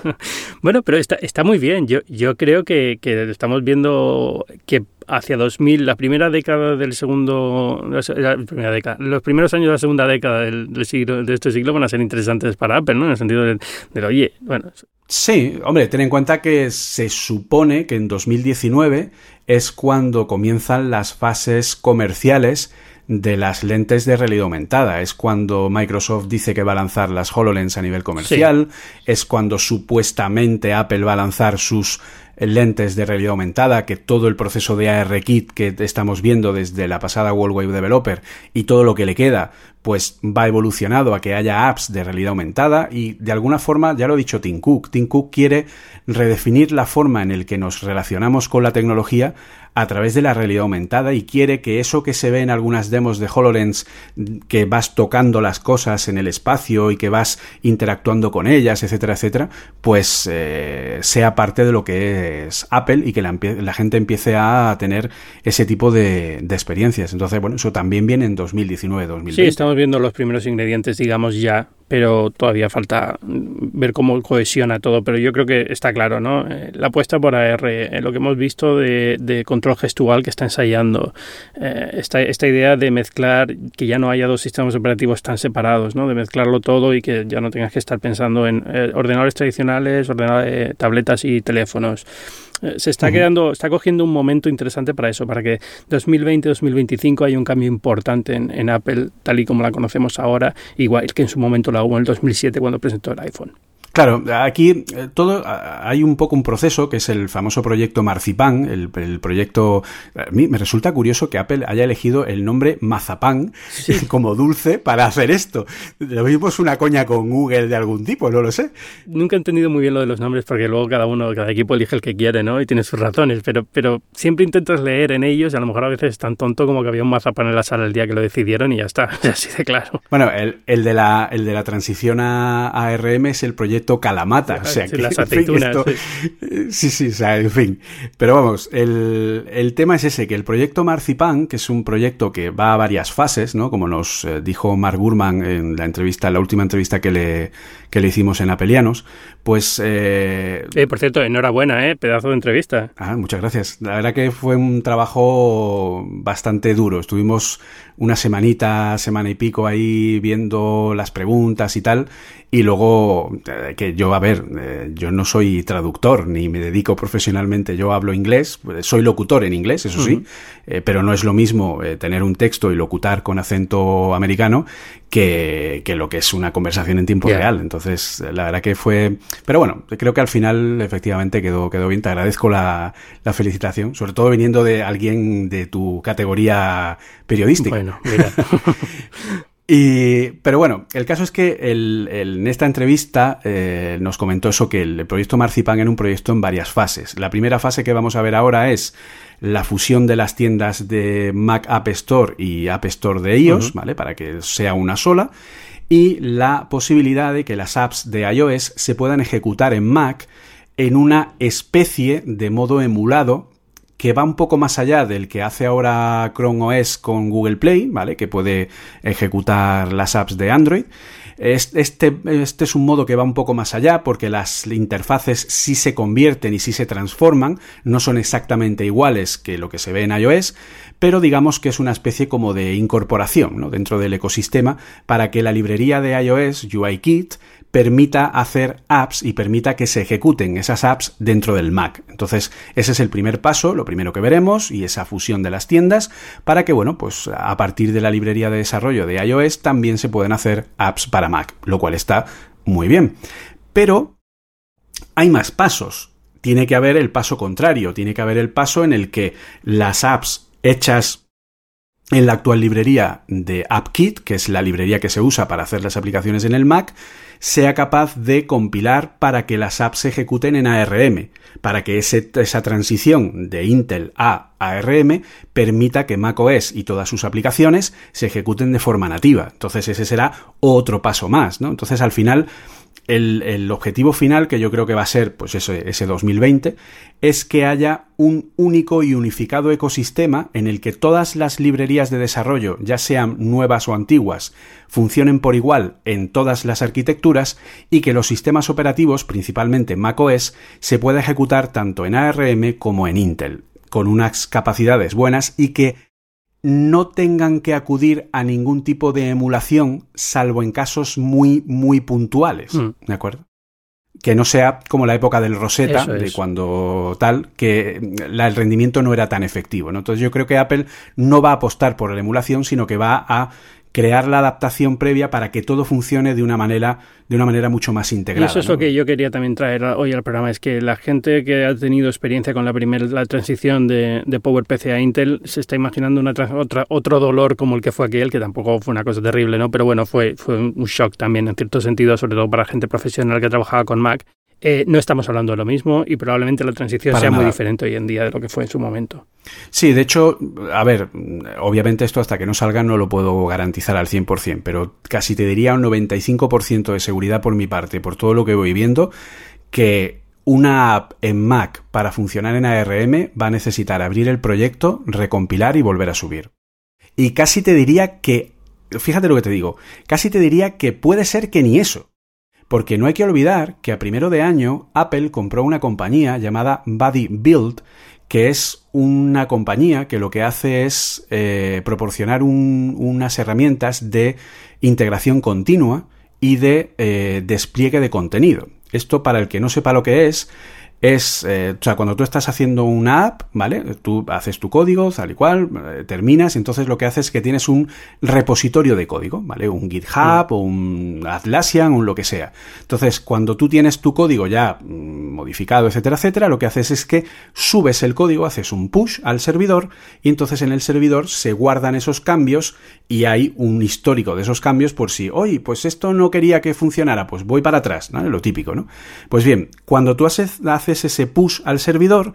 bueno, pero está, está muy bien, yo, yo creo que, que estamos viendo que hacia 2000, la primera década del segundo, la primera década, los primeros años de la segunda década del, siglo, de este siglo van a ser interesantes para Apple, ¿no? En el sentido del, del oye, bueno. Sí, hombre, ten en cuenta que se supone que en 2019 es cuando comienzan las fases comerciales de las lentes de realidad aumentada. Es cuando Microsoft dice que va a lanzar las HoloLens a nivel comercial, es cuando supuestamente Apple va a lanzar sus lentes de realidad aumentada, que todo el proceso de ARKit que estamos viendo desde la pasada World Wave Developer y todo lo que le queda, pues va evolucionado a que haya apps de realidad aumentada y de alguna forma, ya lo ha dicho Tim Cook, Tim Cook quiere redefinir la forma en la que nos relacionamos con la tecnología a través de la realidad aumentada y quiere que eso que se ve en algunas demos de HoloLens, que vas tocando las cosas en el espacio y que vas interactuando con ellas, etcétera, etcétera, pues eh, sea parte de lo que es Apple y que la, gente empiece a tener ese tipo de, experiencias. Entonces, bueno, eso también viene en 2019-2020. Sí, estamos viendo los primeros ingredientes, digamos, ya pero todavía falta ver cómo cohesiona todo. Pero yo creo que está claro, ¿no? Eh, la apuesta por AR, eh, lo que hemos visto de, control gestual que está ensayando, eh, esta, esta, idea de mezclar, que ya no haya dos sistemas operativos tan separados, ¿no? De mezclarlo todo y que ya no tengas que estar pensando en ordenadores tradicionales, ordenadores, tabletas y teléfonos. Eh, se está quedando, está cogiendo un momento interesante para eso, para que 2020-2025 haya un cambio importante en, en, Apple, tal y como la conocemos ahora, igual que en su momento la hubo en el 2007 cuando presentó el iPhone. Claro, aquí eh, todo hay un poco un proceso que es el famoso proyecto Marzipan, el, proyecto. A mí me resulta curioso que Apple haya elegido el nombre Mazapán como dulce para hacer esto. Lo mismo es una coña con Google de algún tipo, no lo sé. Nunca he entendido muy bien lo de los nombres porque luego cada uno, cada equipo elige el que quiere, ¿no? Y tiene sus razones, pero, pero siempre intentas leer en ellos y a lo mejor a veces es tan tonto como que había un Mazapán en la sala el día que lo decidieron y ya está, así de claro. Bueno, el, el de, la, el de la transición a ARM es el proyecto Calamata. O sea, que, las aceitunas. sí. sí, o sea, en fin. Pero vamos, el, el, tema es ese, que el proyecto Marzipan, que es un proyecto que va a varias fases, ¿no? Como nos eh, dijo Mark Gurman en la entrevista, la última entrevista que le, que le hicimos en Apelianos, pues... Eh, eh, por cierto, enhorabuena, ¿eh? Pedazo de entrevista. Ah, muchas gracias. La verdad que fue un trabajo bastante duro. Estuvimos una semanita, semana y pico ahí viendo las preguntas y tal, y luego, eh, que yo, a ver, eh, yo no soy traductor ni me dedico profesionalmente, yo hablo inglés, soy locutor en inglés, eso sí, eh, pero no es lo mismo tener un texto y locutar con acento americano que, que lo que es una conversación en tiempo real. Entonces, la verdad que fue... Pero bueno, creo que al final efectivamente quedó, quedó bien. Te agradezco la, la felicitación, sobre todo viniendo de alguien de tu categoría periodística. Bueno, mira. Y, pero bueno, el caso es que en esta entrevista eh, nos comentó eso, que el proyecto Marzipan era un proyecto en varias fases. La primera fase que vamos a ver ahora es la fusión de las tiendas de Mac App Store y App Store de iOS, ¿vale? Para que sea una sola. Y la posibilidad de que las apps de iOS se puedan ejecutar en Mac en una especie de modo emulado que va un poco más allá del que hace ahora Chrome OS con Google Play, ¿vale? Que puede ejecutar las apps de Android. Este, este, es un modo que va un poco más allá porque las interfaces sí se convierten y sí se transforman, no son exactamente iguales que lo que se ve en iOS, pero digamos que es una especie como de incorporación ¿no? dentro del ecosistema para que la librería de iOS, UIKit, permita hacer apps y permita que se ejecuten esas apps dentro del Mac. Entonces, ese es el primer paso, lo primero que veremos, y esa fusión de las tiendas, para que, bueno, pues a partir de la librería de desarrollo de iOS también se pueden hacer apps para Mac, lo cual está muy bien. Pero hay más pasos. Tiene que haber el paso contrario, tiene que haber el paso en el que las apps hechas en la actual librería de AppKit, que es la librería que se usa para hacer las aplicaciones en el Mac, sea capaz de compilar para que las apps se ejecuten en ARM, para que esa transición de Intel a ARM permita que macOS y todas sus aplicaciones se ejecuten de forma nativa. Entonces ese será otro paso más, ¿no? Entonces al final el, objetivo final, que yo creo que va a ser pues ese, ese 2020, es que haya un único y unificado ecosistema en el que todas las librerías de desarrollo, ya sean nuevas o antiguas, funcionen por igual en todas las arquitecturas y que los sistemas operativos, principalmente macOS, se pueda ejecutar tanto en ARM como en Intel con unas capacidades buenas y que no tengan que acudir a ningún tipo de emulación, salvo en casos muy, muy puntuales. Mm. ¿De acuerdo? Que no sea como la época del Rosetta, Eso de es. cuando tal, que la- el rendimiento no era tan efectivo. ¿no? Entonces yo creo que Apple no va a apostar por la emulación, sino que va a crear la adaptación previa para que todo funcione de una manera, de una manera mucho más Y integrada. eso es ¿no? lo que yo quería también traer hoy al programa, es que la gente que ha tenido experiencia con la primera la transición de, de PowerPC a Intel se está imaginando una otra, otro dolor como el que fue aquel, que tampoco fue una cosa terrible, ¿no? Pero bueno, fue, fue un shock también en cierto sentido, sobre todo para gente profesional que trabajaba con Mac. Eh, no estamos hablando de lo mismo y probablemente la transición Para sea muy diferente hoy en día de lo que fue en su momento. Sí, de hecho, a ver, obviamente esto hasta que no salga no lo puedo garantizar al 100%, pero casi te diría un 95% de seguridad por mi parte, por todo lo que voy viendo, que una app en Mac para funcionar en ARM va a necesitar abrir el proyecto, recompilar y volver a subir. Y casi te diría que, fíjate lo que te digo, casi te diría que puede ser que ni eso. Porque no hay que olvidar que a primero de año Apple compró una compañía llamada Buddy Build, que es una compañía que lo que hace es eh, proporcionar un- unas herramientas de integración continua y de eh, despliegue de contenido. Esto, para el que no sepa lo que es, es, eh, o sea, cuando tú estás haciendo una app, ¿vale? Tú haces tu código, tal y cual, eh, terminas, y entonces lo que haces es que tienes un repositorio de código, ¿vale? Un GitHub o un Atlassian, un lo que sea. Entonces, cuando tú tienes tu código ya mm, modificado, etcétera, etcétera, lo que haces es que subes el código, haces un push al servidor, y entonces en el servidor se guardan esos cambios y hay un histórico de esos cambios por si, oye, pues esto no quería que funcionara, pues voy para atrás, ¿no? Lo típico, ¿no? Pues bien, cuando tú haces ese push al servidor,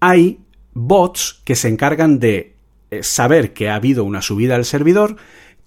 hay bots que se encargan de eh, saber que ha habido una subida al servidor,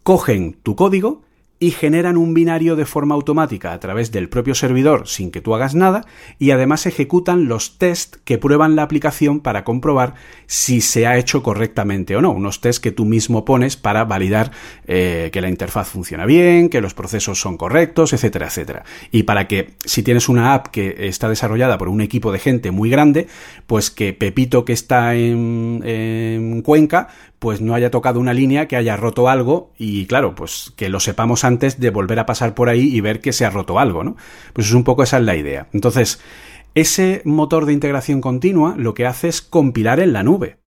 cogen tu código y generan un binario de forma automática a través del propio servidor sin que tú hagas nada y además ejecutan los test que prueban la aplicación para comprobar si se ha hecho correctamente o no. Unos test que tú mismo pones para validar eh, que la interfaz funciona bien, que los procesos son correctos, etcétera, etcétera. Y para que si tienes una app que está desarrollada por un equipo de gente muy grande, pues que Pepito que está en, en Cuenca pues no haya tocado una línea, que haya roto algo y claro, pues que lo sepamos antes de volver a pasar por ahí y ver que se ha roto algo, ¿no? Pues es un poco esa es la idea. Entonces, ese motor de integración continua lo que hace es compilar en la nube.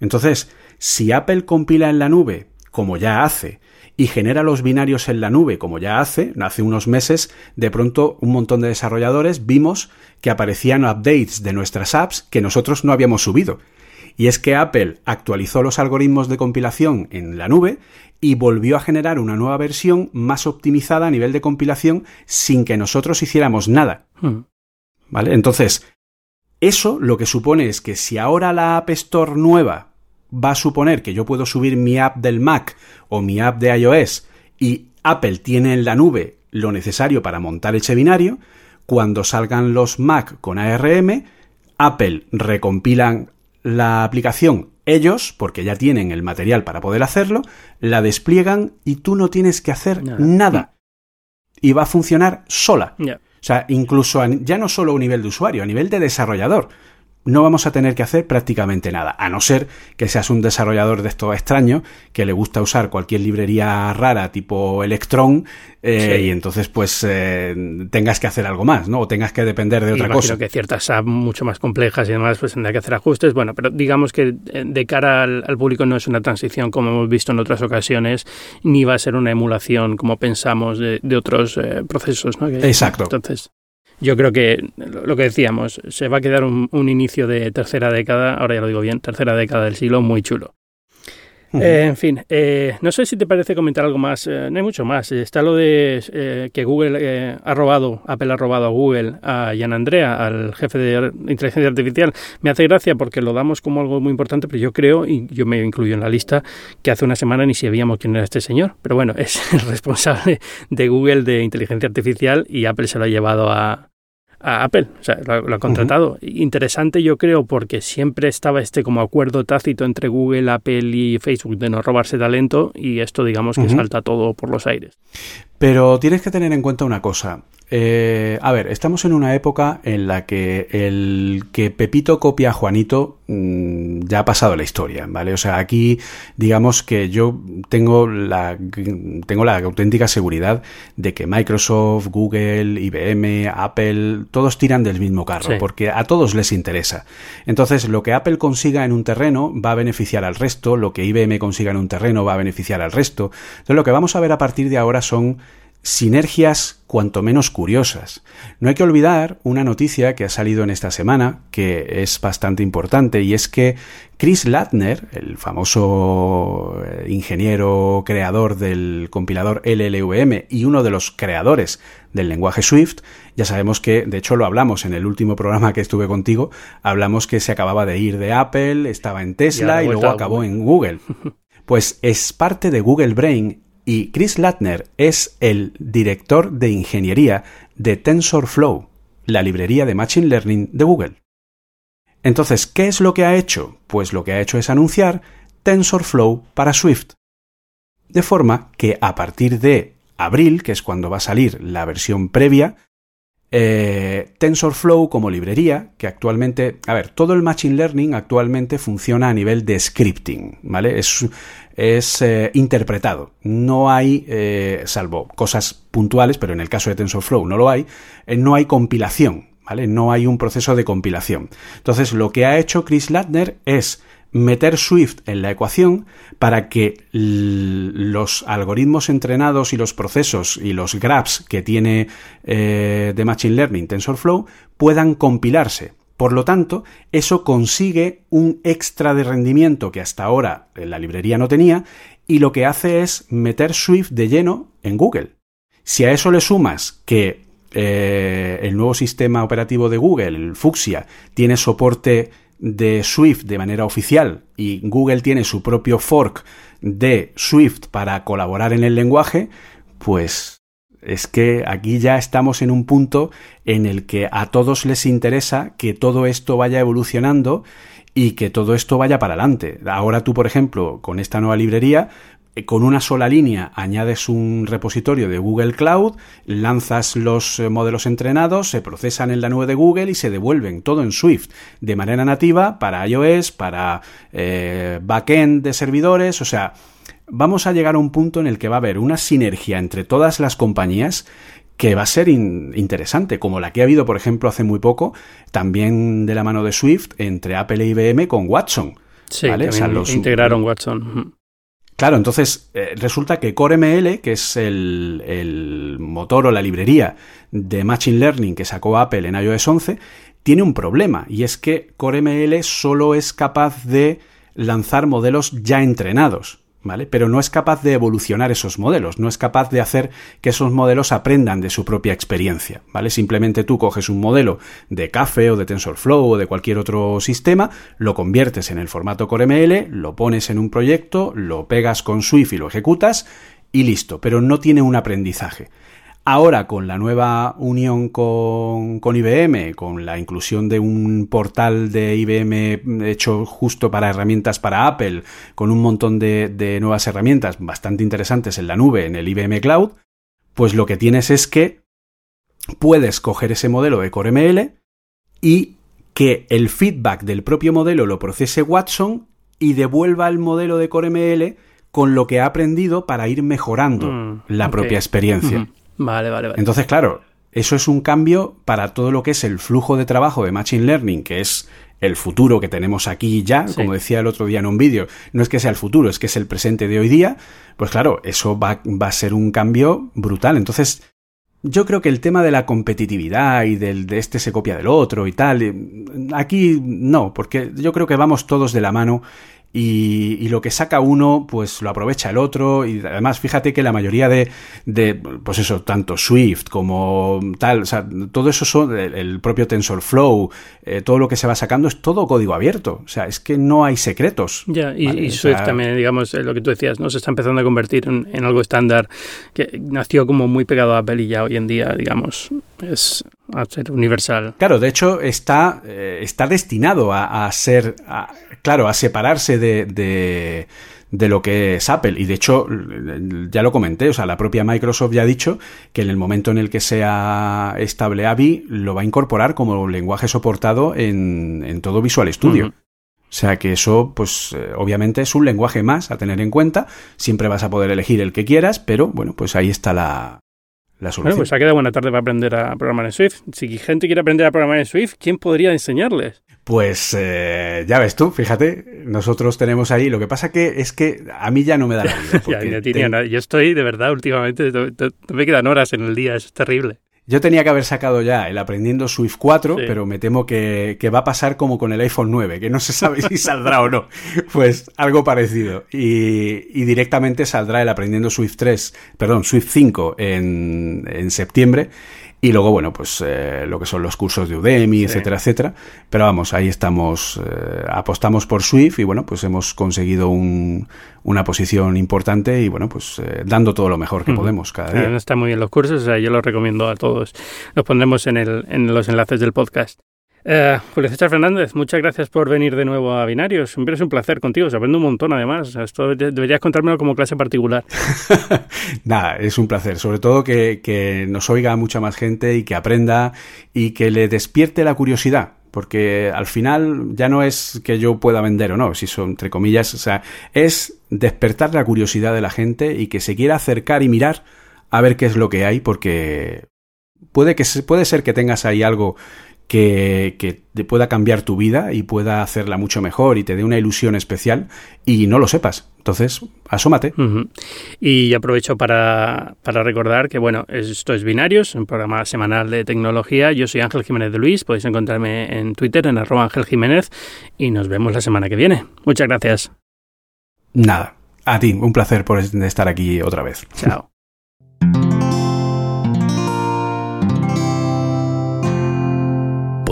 Entonces, si Apple compila en la nube, como ya hace, y genera los binarios en la nube, como ya hace, hace unos meses, de pronto un montón de desarrolladores vimos que aparecían updates de nuestras apps que nosotros no habíamos subido. Y es que Apple actualizó los algoritmos de compilación en la nube y volvió a generar una nueva versión más optimizada a nivel de compilación sin que nosotros hiciéramos nada. Hmm. ¿Vale? Entonces, eso lo que supone es que si ahora la App Store nueva va a suponer que yo puedo subir mi app del Mac o mi app de iOS y Apple tiene en la nube lo necesario para montar ese binario, cuando salgan los Mac con ARM, Apple recompilan la aplicación ellos, porque ya tienen el material para poder hacerlo, la despliegan y tú no tienes que hacer Nada. nada. Y va a funcionar sola. O sea, incluso a- ya no solo a nivel de usuario, a nivel de desarrollador. No vamos a tener que hacer prácticamente nada, a no ser que seas un desarrollador de estos extraños que le gusta usar cualquier librería rara tipo Electron eh, Sí. y entonces pues eh, tengas que hacer algo más, ¿no? O tengas que depender de otra cosa. que ciertas apps mucho más complejas y demás pues tendrá que hacer ajustes. Bueno, pero digamos que eh, de cara al, al público no es una transición como hemos visto en otras ocasiones, ni va a ser una emulación como pensamos de, de otros eh, procesos. ¿no? Que- Exacto. Entonces, yo creo que lo que decíamos, se va a quedar un, un inicio de tercera década, ahora ya lo digo bien, tercera década del siglo muy chulo. Eh, en fin, eh, no sé si te parece comentar algo más. eh, no hay mucho más. Está lo de eh, que Google eh, ha robado, Apple ha robado a Google, a Jan Andrea, al jefe de inteligencia artificial. Me hace gracia porque lo damos como algo muy importante, pero yo creo, y yo me incluyo en la lista, que hace una semana ni sabíamos quién era este señor. Pero bueno, es el responsable de Google de inteligencia artificial y Apple se lo ha llevado a, a Apple, o sea, lo, lo ha contratado. Interesante yo creo porque siempre estaba este como acuerdo tácito entre Google, Apple y Facebook de no robarse talento y esto digamos que salta todo por los aires. Pero tienes que tener en cuenta una cosa. Eh, a ver, estamos en una época en la que el que Pepito copia a Juanito mm, ya ha pasado la historia, ¿vale? O sea, aquí digamos que yo tengo la, tengo la auténtica seguridad de que Microsoft, Google, IBM, Apple, todos tiran del mismo carro, porque a todos les interesa. Entonces, lo que Apple consiga en un terreno va a beneficiar al resto, lo que IBM consiga en un terreno va a beneficiar al resto. Entonces, lo que vamos a ver a partir de ahora son sinergias cuanto menos curiosas. No hay que olvidar una noticia que ha salido en esta semana, que es bastante importante, y es que Chris Latner, el famoso eh, ingeniero creador del compilador LLVM y uno de los creadores del lenguaje Swift, ya sabemos que, de hecho lo hablamos en el último programa que estuve contigo, hablamos que se acababa de ir de Apple, estaba en Tesla y, luego acabó en Google. Pues es parte de Google Brain y Chris Latner es el director de ingeniería de TensorFlow, la librería de Machine Learning de Google. Entonces, ¿qué es lo que ha hecho? Pues lo que ha hecho es anunciar TensorFlow para Swift. De forma que a partir de abril, que es cuando va a salir la versión previa, eh, TensorFlow como librería, que actualmente, a ver, todo el Machine Learning actualmente funciona a nivel de scripting, ¿vale? Es, es eh, interpretado. No hay, eh, salvo cosas puntuales, pero en el caso de TensorFlow no lo hay, eh, no hay compilación, ¿vale? No hay un proceso de compilación. Entonces, lo que ha hecho Chris Latner es meter Swift en la ecuación para que los algoritmos entrenados y los procesos y los graphs que tiene de Machine Learning TensorFlow puedan compilarse. Por lo tanto, eso consigue un extra de rendimiento que hasta ahora la librería no tenía y lo que hace es meter Swift de lleno en Google. Si a eso le sumas que eh, el nuevo sistema operativo de Google, el Fuchsia, tiene soporte de Swift de manera oficial y Google tiene su propio fork de Swift para colaborar en el lenguaje, pues es que aquí ya estamos en un punto en el que a todos les interesa que todo esto vaya evolucionando y que todo esto vaya para adelante. Ahora tú, por ejemplo, con esta nueva librería, con una sola línea añades un repositorio de Google Cloud, lanzas los eh, modelos entrenados, se procesan en la nube de Google y se devuelven todo en Swift de manera nativa para iOS, para eh, backend de servidores, o sea, vamos a llegar a un punto en el que va a haber una sinergia entre todas las compañías que va a ser interesante, como la que ha habido, por ejemplo, hace muy poco, también de la mano de Swift, entre Apple e IBM con Watson. Sí, los, integraron Watson. Claro, entonces eh, resulta que CoreML, que es el, el, motor o la librería de Machine Learning que sacó Apple en iOS 11, tiene un problema, y es que CoreML solo es capaz de lanzar modelos ya entrenados. Pero no es capaz de evolucionar esos modelos, no es capaz de hacer que esos modelos aprendan de su propia experiencia, ¿vale? Simplemente tú coges un modelo de Café o de TensorFlow o de cualquier otro sistema, lo conviertes en el formato CoreML, lo pones en un proyecto, lo pegas con Swift y lo ejecutas y listo, pero no tiene un aprendizaje. Ahora, con la nueva unión con, IBM, con la inclusión de un portal de IBM hecho justo para herramientas para Apple, con un montón de, de nuevas herramientas bastante interesantes en la nube, en el IBM Cloud, pues lo que tienes es que puedes coger ese modelo de CoreML y que el feedback del propio modelo lo procese Watson y devuelva el modelo de CoreML con lo que ha aprendido para ir mejorando mm, la propia experiencia. Vale, vale, vale. Entonces, claro, eso es un cambio para todo lo que es el flujo de trabajo de Machine Learning, que es el futuro que tenemos aquí ya, como decía el otro día en un vídeo, no es que sea el futuro, es que es el presente de hoy día, pues claro, eso va, va, a ser un cambio brutal. Entonces, yo creo que el tema de la competitividad y del de este se copia del otro y tal, eh, aquí no, porque yo creo que vamos todos de la mano y, lo que saca uno, pues lo aprovecha el otro. Y además, fíjate que la mayoría de, de pues eso, tanto Swift como tal, o sea, todo eso son el, propio TensorFlow, eh, todo lo que se va sacando es todo código abierto. O sea, es que no hay secretos. Ya, y, Swift también, digamos, lo que tú decías, ¿no? Se está empezando a convertir en, algo estándar que nació como muy pegado a Apple y ya hoy en día, digamos, es a ser universal. Claro, de hecho está, eh, está destinado a, ser, claro, a separarse de, de, lo que es Apple. Y de hecho, ya lo comenté, o sea, la propia Microsoft ya ha dicho que en el momento en el que sea estable AVI, lo va a incorporar como lenguaje soportado en, en todo Visual Studio. O sea que eso, pues eh, obviamente es un lenguaje más a tener en cuenta. Siempre vas a poder elegir el que quieras, pero bueno, pues ahí está la, la solución. Bueno, pues ha quedado buena tarde para aprender a programar en Swift. Si gente quiere aprender a programar en Swift, ¿quién podría enseñarles? Pues eh, ya ves tú, fíjate, nosotros tenemos ahí. Lo que pasa que es que a mí ya no me da la vida. ya, Yo estoy, de verdad, últimamente, me quedan horas en el día, es terrible. Yo tenía que haber sacado ya el aprendiendo Swift 4, pero me temo que, va a pasar como con el iPhone 9, que no se sabe si saldrá o no. Pues algo parecido. Y, y, directamente saldrá el aprendiendo Swift 3, perdón, Swift 5 en, en septiembre y luego, bueno, pues eh, lo que son los cursos de Udemy, etcétera, etcétera. Pero vamos, ahí estamos, eh, apostamos por Swift y bueno, pues hemos conseguido un, una posición importante y bueno, pues eh, dando todo lo mejor que podemos cada día. Están muy bien los cursos, o sea, yo los recomiendo a todos. Los pondremos en, el, en los enlaces del podcast. Eh, Julio César Fernández, muchas gracias por venir de nuevo a Binarios. Siempre es un placer contigo, se aprende un montón además. Esto deberías contármelo como clase particular. Nada, es un placer. Sobre todo que, nos oiga mucha más gente y que aprenda y que le despierte la curiosidad porque al final ya no es que yo pueda vender o no, si son entre comillas, o sea, es despertar la curiosidad de la gente y que se quiera acercar y mirar a ver qué es lo que hay, porque puede que puede ser que tengas ahí algo que, que, te pueda cambiar tu vida y pueda hacerla mucho mejor y te dé una ilusión especial y no lo sepas. Entonces, asómate. Y aprovecho para, para, recordar que, bueno, esto es Binarios, un programa semanal de tecnología. Yo soy Ángel Jiménez de Luis, podéis encontrarme en Twitter en arroba Ángel Jiménez y nos vemos la semana que viene. Muchas gracias. Nada, a ti, un placer por estar aquí otra vez. Chao.